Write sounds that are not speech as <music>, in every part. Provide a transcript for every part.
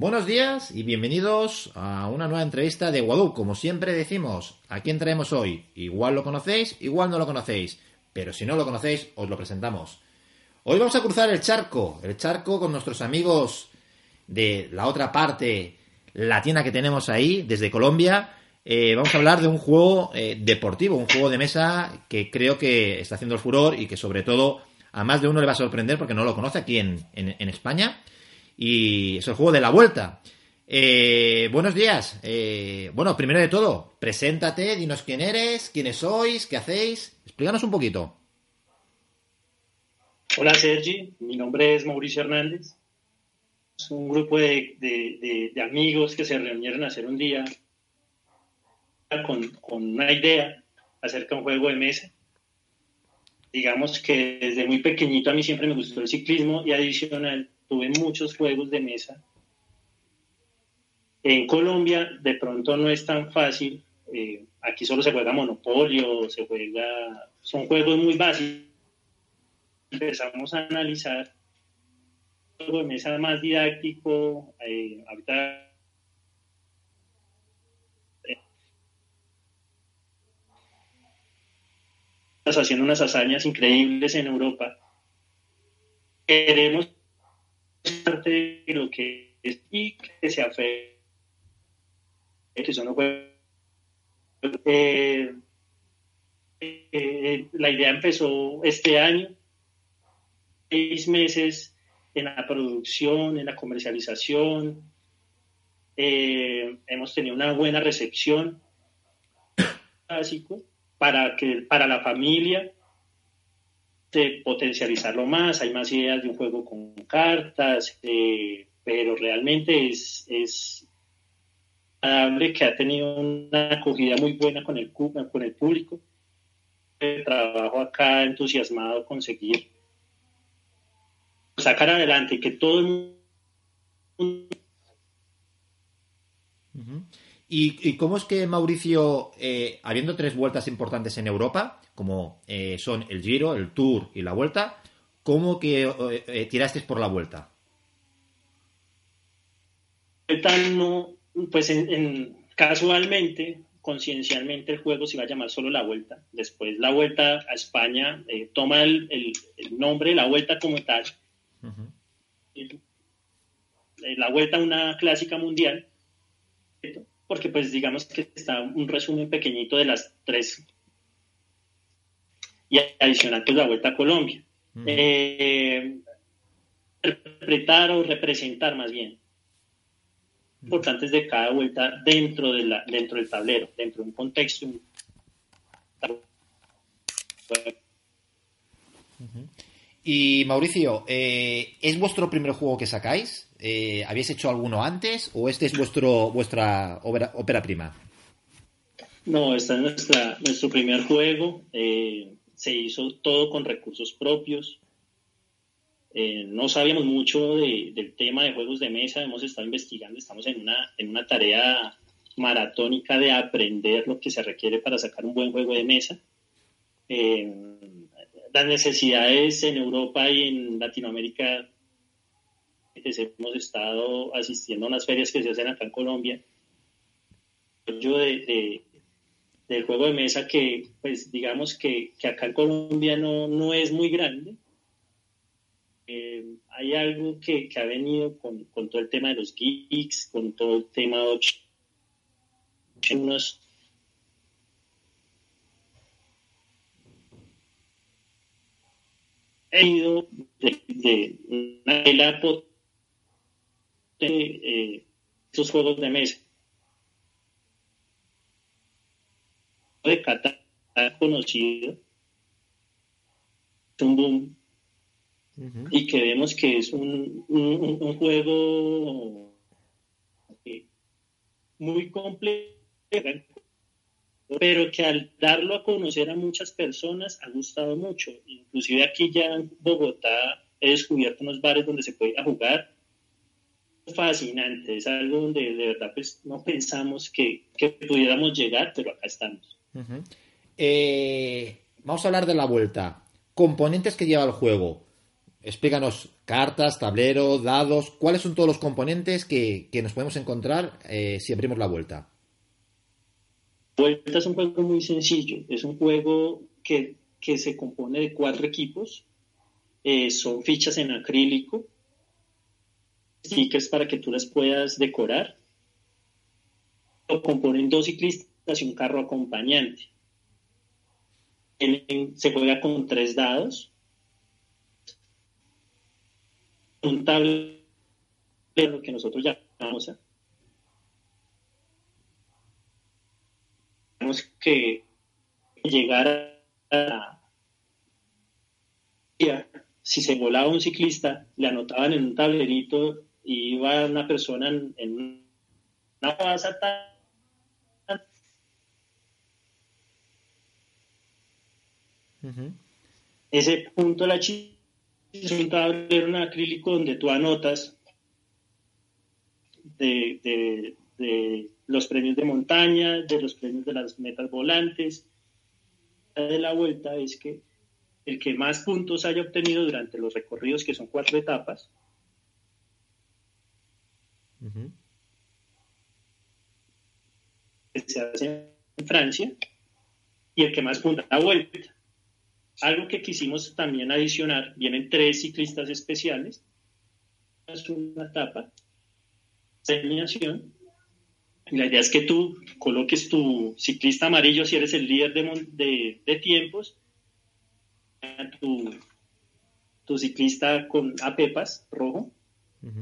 buenos días y bienvenidos a una nueva entrevista de Guadu. Como siempre decimos, ¿a quién traemos hoy? Igual lo conocéis, igual no lo conocéis, pero si no lo conocéis, os lo presentamos. Hoy vamos a cruzar el charco, el charco con nuestros amigos de la otra parte latina que tenemos ahí, desde Colombia. Eh, vamos a hablar de un juego eh, deportivo, un juego de mesa que creo que está haciendo el furor y que sobre todo a más de uno le va a sorprender porque no lo conoce aquí en España y es el juego de la vuelta. Eh, buenos días. Eh, bueno, primero de todo, preséntate, dinos quién eres, quiénes sois, qué hacéis. Explícanos un poquito. Hola Sergi, mi nombre es Mauricio Hernández. Es un grupo de, amigos que se reunieron a hacer un día con, con una idea acerca de un juego de mesa. Digamos que desde muy pequeñito a mí siempre me gustó el ciclismo y adicional tuve muchos juegos de mesa. En Colombia de pronto no es tan fácil, eh, aquí solo se juega Monopolio, se juega, son juegos muy básicos. Empezamos a analizar juego de mesa más didáctico, eh, ahorita haciendo unas hazañas increíbles en Europa. Queremos lo que y que se afecta, que no puede. Eh, eh, la idea empezó este año, seis meses en la producción, en la comercialización. Eh, hemos tenido una buena recepción <coughs> básico para que para la familia de potencializarlo más, hay más ideas de un juego con cartas, eh, pero realmente es, es que ha tenido una acogida muy buena con el, con el público. El trabajo acá entusiasmado conseguir sacar adelante que todo el mundo ¿Y, cómo es que Mauricio, eh, habiendo tres vueltas importantes en Europa, como eh, son el Giro, el Tour y la Vuelta, cómo que eh, tirasteis por la Vuelta? No, pues en, casualmente, conciencialmente, el juego se va a llamar solo la Vuelta. Después la Vuelta a España toma el, nombre, la Vuelta como tal. La Vuelta a una clásica mundial porque pues digamos que está un resumen pequeñito de las tres y adicional pues la Vuelta a Colombia. Eh, interpretar o representar más bien importantes de cada vuelta dentro, de la, dentro del tablero, dentro de un contexto. Y Mauricio, eh, ¿es vuestro primer juego que sacáis? Eh, ¿habéis hecho alguno antes o este es vuestro vuestra ópera, prima? No, este es nuestra, nuestro primer juego. Eh, se hizo todo con recursos propios. Eh, no sabíamos mucho del tema de juegos de mesa, hemos estado investigando, estamos en una, en una tarea maratónica de aprender lo que se requiere para sacar un buen juego de mesa. las necesidades en Europa y en Latinoamérica hemos estado asistiendo a unas ferias que se hacen acá en Colombia. Yo de, del juego de mesa que, pues digamos que, acá en Colombia no, no es muy grande. Eh, hay algo que, ha venido con, todo el tema de los geeks, con todo el tema de unos he ido de, de una eh, esos juegos de mesa. De Qatar conocido, un boom, y que vemos que es un, un, juego eh, muy complejo, pero que al darlo a conocer a muchas personas ha gustado mucho. Inclusive aquí ya en Bogotá he descubierto unos bares donde se puede jugar fascinante, es algo donde de verdad pues, no pensamos que, pudiéramos llegar, pero acá estamos. Eh, vamos a hablar de la vuelta. Componentes que lleva el juego. explícanos cartas, tablero, dados, cuáles son todos los componentes que, nos podemos encontrar eh, si abrimos la vuelta. Vuelta es un juego muy sencillo, es un juego que, se compone de cuatro equipos, eh, son fichas en acrílico, stickers para que tú las puedas decorar, lo componen dos ciclistas y un carro acompañante. se juega con tres dados, un tablero que nosotros llamamos tenemos que llegar a si se volaba un ciclista, le anotaban en un tablerito iba una persona en, una base Ese punto de la chica es un tablero en acrílico donde tú anotas de, los premios de montaña, de los premios de las metas volantes. de la vuelta es que el que más puntos haya obtenido durante los recorridos, que son cuatro etapas, se hace en Francia, y el que más puntos la vuelta. Algo que quisimos también adicionar, vienen tres ciclistas especiales, es una etapa, la idea es que tú coloques tu ciclista amarillo si eres el líder de, tiempos, tu, tu, ciclista con apepas rojo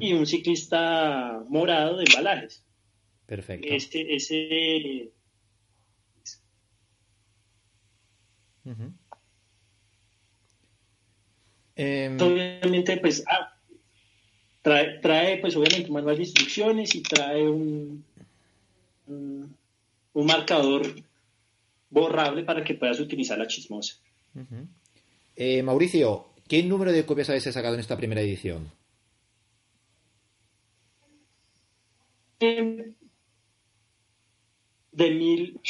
y un ciclista morado de embalajes. Perfecto. Este, ese, Em, obviamente, pues, ah, trae, trae, pues, obviamente, un manual de instrucciones y trae un, un, marcador borrable para que puedas utilizar la chismosa. Eh, Mauricio, ¿qué número de copias habéis sacado en esta primera edición? De mil.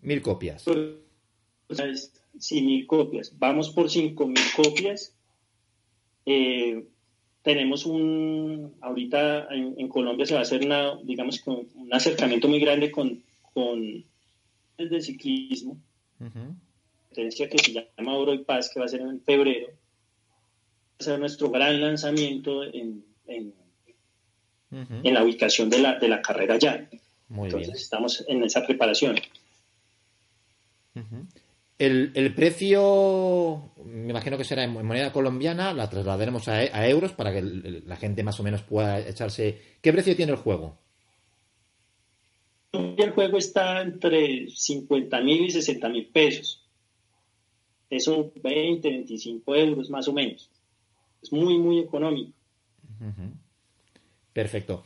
Mil copias. Sí, mil copias. Vamos por cinco mil copias. Eh, tenemos un, ahorita en, Colombia se va a hacer una, digamos, un acercamiento muy grande con, con el de ciclismo, uh que se llama Oro y Paz, que va a ser en febrero. Va a ser nuestro gran lanzamiento en, en, la ubicación de la, de la carrera ya. Muy Entonces estamos en esa preparación. El, precio, me imagino que será en moneda colombiana, la trasladaremos a, euros para que la gente más o menos pueda echarse. ¿Qué precio tiene el juego? El juego está entre 50 mil y 60 mil pesos. Eso 20, 25 euros más o menos. Es muy, muy económico. Perfecto.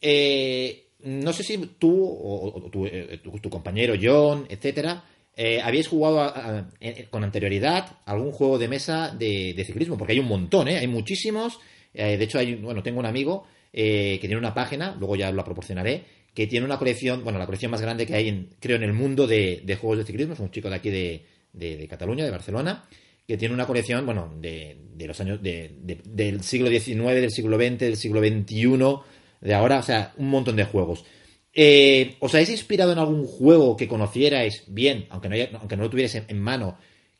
Eh, no sé si tú o, tu, eh, tu, tu, compañero John, etcétera, eh, ¿habíais jugado con anterioridad algún juego de mesa de, ciclismo? Porque hay un montón, ¿eh? Hay muchísimos. Eh, de hecho, hay, bueno, tengo un amigo que tiene una página, luego ya lo proporcionaré, que tiene una colección, bueno, la colección más grande que hay, en, creo, en el mundo de, juegos de ciclismo. Es un chico de aquí de, Cataluña, de Barcelona, que tiene una colección, bueno, de, los años del siglo XIX, del siglo XX, del siglo XXI, de ahora, o sea, un montón de juegos. Eh, ¿Os habéis inspirado en algún juego que conocierais bien, aunque no, aunque no lo tuvierais en, mano,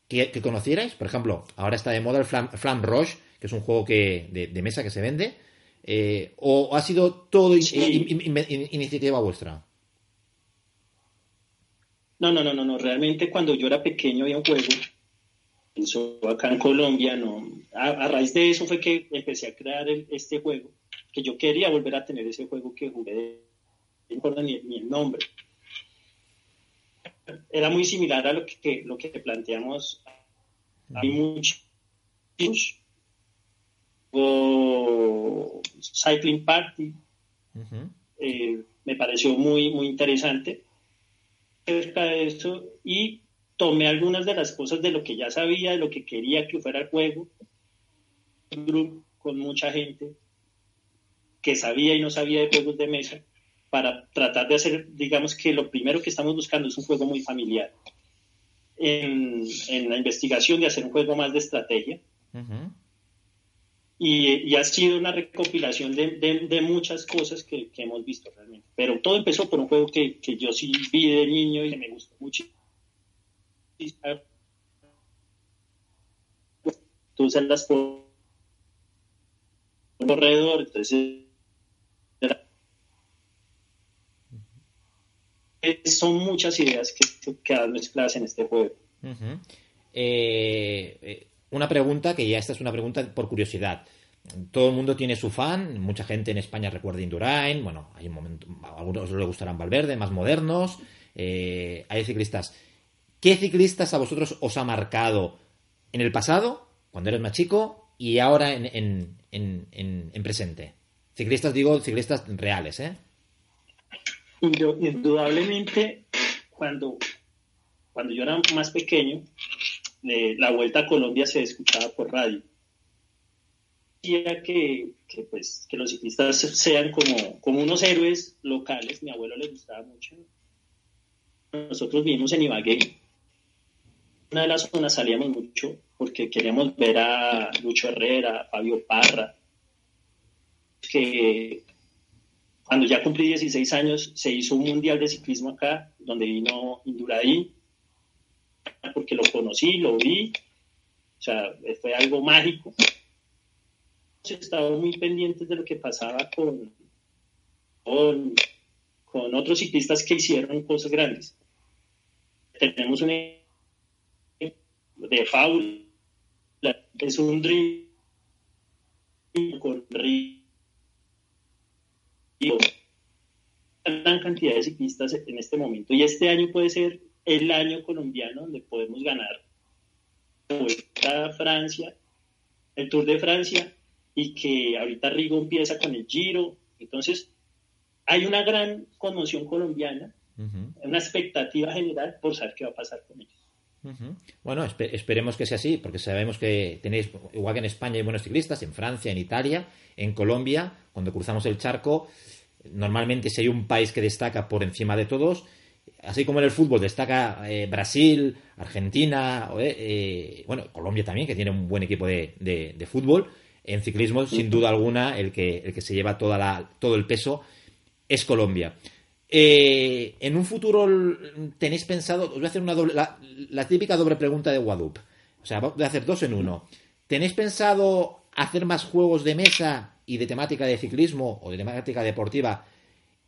que, conocierais? Por ejemplo, ahora está de moda el Flam, Rush, que es un juego que, de, mesa que se vende. Eh, ¿O ha sido todo iniciativa vuestra? No, no, no, no, no. Realmente cuando yo era pequeño había un juego. Eso acá en Colombia, no. A, raíz de eso fue que empecé a crear este juego. Que yo quería volver a tener ese juego que jugué no ni, el nombre. Era muy similar a lo que, lo que planteamos. Hay mucho o Cycling Party. Eh, me pareció muy, muy interesante acerca de eso y tomé algunas de las cosas de lo que ya sabía, de lo que quería que fuera el juego. Con mucha gente que sabía y no sabía de juegos de mesa para tratar de hacer, digamos que lo primero que estamos buscando es un juego muy familiar. en, la investigación de hacer un juego más de estrategia. y, ha sido una recopilación de, muchas cosas que, hemos visto realmente. Pero todo empezó por un juego que, yo sí vi de niño y me gustó mucho. Tú usas las corredor, entonces son muchas ideas que quedan mezcladas en este juego. Eh, eh, una pregunta que ya esta es una pregunta por curiosidad. Todo el mundo tiene su fan, mucha gente en España recuerda Indurain, bueno, hay un momento, a algunos les gustarán Valverde, más modernos, eh, hay ciclistas. ¿Qué ciclistas a vosotros os ha marcado en el pasado, cuando eres más chico, y ahora en, en presente? Ciclistas, digo, ciclistas reales, ¿eh? Indudablemente, cuando, cuando yo era más pequeño, la vuelta a Colombia se escuchaba por radio. Que, que, pues, que los ciclistas sean como, como unos héroes locales. Mi abuelo le gustaba mucho. Nosotros vivimos en Ibagué. Una de las zonas salíamos mucho porque queríamos ver a Lucho Herrera, Fabio Parra, que cuando ya cumplí 16 años, se hizo un mundial de ciclismo acá, donde vino Induraí, porque lo conocí, lo vi, o sea, fue algo mágico. Estaba muy pendientes de lo que pasaba con, con, con otros ciclistas que hicieron cosas grandes. Tenemos un de Faul, es un dream con gran cantidad de ciclistas en este momento y este año puede ser el año colombiano donde podemos ganar a Francia, el Tour de Francia y que ahorita Rigo empieza con el Giro. Entonces, hay una gran conmoción colombiana, una expectativa general por saber qué va a pasar con ellos. Bueno, esperemos que sea así, porque sabemos que tenéis, igual que en España hay buenos ciclistas, en Francia, en Italia, en Colombia, cuando cruzamos el charco, normalmente si hay un país que destaca por encima de todos, así como en el fútbol destaca eh, Brasil, Argentina, eh, eh, bueno, Colombia también, que tiene un buen equipo de, fútbol, en ciclismo, sin duda alguna, el que, el que se lleva toda la, todo el peso es Colombia. En un futuro tenéis pensado, os voy a hacer una doble, la, típica doble pregunta de Wadup, o sea, voy a hacer dos en uno. ¿Tenéis pensado hacer más juegos de mesa y de temática de ciclismo o de temática deportiva?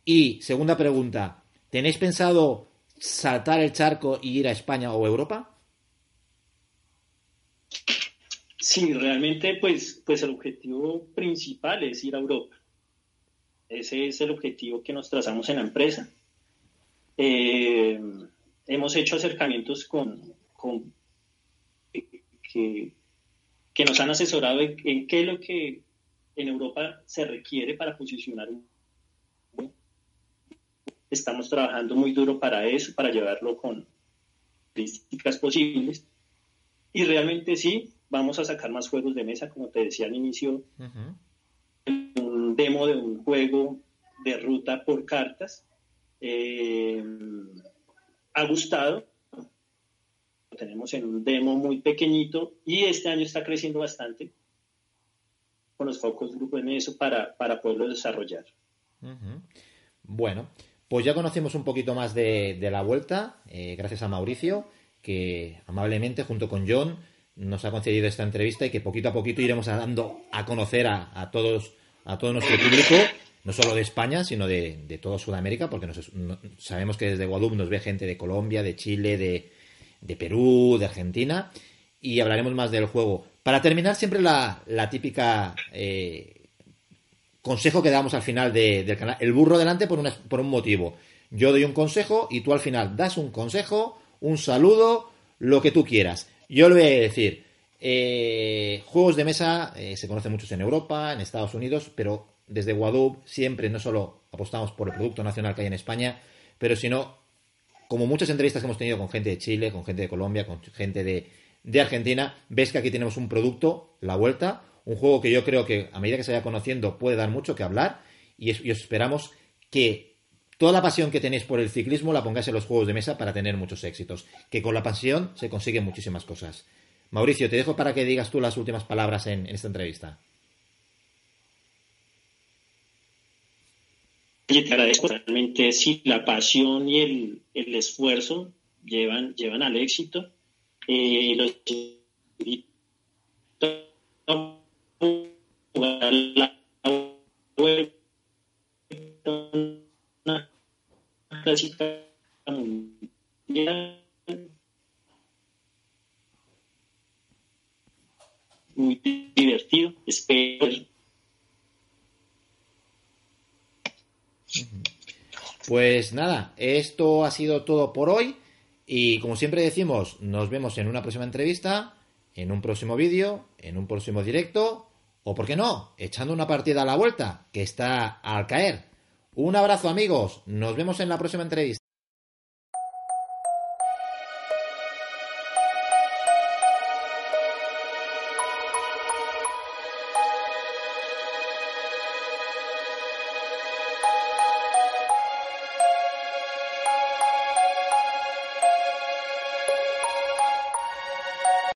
Y segunda pregunta, ¿tenéis pensado saltar el charco y ir a España o Europa? Sí, realmente pues, pues el objetivo principal es ir a Europa. Ese es el objetivo que nos trazamos en la empresa. Eh, hemos hecho acercamientos con, con que, que, nos han asesorado en qué es lo que en Europa se requiere para posicionar un Estamos trabajando muy duro para eso, para llevarlo con características posibles. Y realmente sí, vamos a sacar más juegos de mesa, como te decía al inicio, demo de un juego de ruta por cartas. Eh, ha gustado, lo tenemos en un demo muy pequeñito y este año está creciendo bastante con los focos grupo en eso para, para poderlo desarrollar. Bueno, pues ya conocemos un poquito más de, la vuelta, eh, gracias a Mauricio, que amablemente junto con John nos ha concedido esta entrevista y que poquito a poquito iremos dando a conocer a, todos a todo nuestro público, no solo de España, sino de, de toda Sudamérica, porque sabemos que desde Guadalupe nos ve gente de Colombia, de Chile, de, de Perú, de Argentina, y hablaremos más del juego. Para terminar, siempre la, típica eh, consejo que damos al final del canal. El burro delante por, por un motivo. Yo doy un consejo y tú al final das un consejo, un saludo, lo que tú quieras. Yo le voy a decir, eh, juegos de mesa eh, se conocen muchos en Europa, en Estados Unidos, pero desde Guadup siempre no solo apostamos por el producto nacional que hay en España, pero sino, como muchas entrevistas que hemos tenido con gente de Chile, con gente de Colombia, con gente de, Argentina, ves que aquí tenemos un producto, la vuelta, un juego que yo creo que a medida que se vaya conociendo puede dar mucho que hablar y, esperamos que toda la pasión que tenéis por el ciclismo la pongáis en los juegos de mesa para tener muchos éxitos. Que con la pasión se consiguen muchísimas cosas. Mauricio, te dejo para que digas tú las últimas palabras en, esta entrevista. Oye, te agradezco realmente, sí, la pasión y el, esfuerzo llevan, llevan al éxito. Eh, los la muy divertido espero. Pues nada esto ha sido todo por hoy y como siempre decimos nos vemos en una próxima entrevista en un próximo vídeo en un próximo directo o por qué no echando una partida a la vuelta que está al caer. Un abrazo amigos, nos vemos en la próxima entrevista.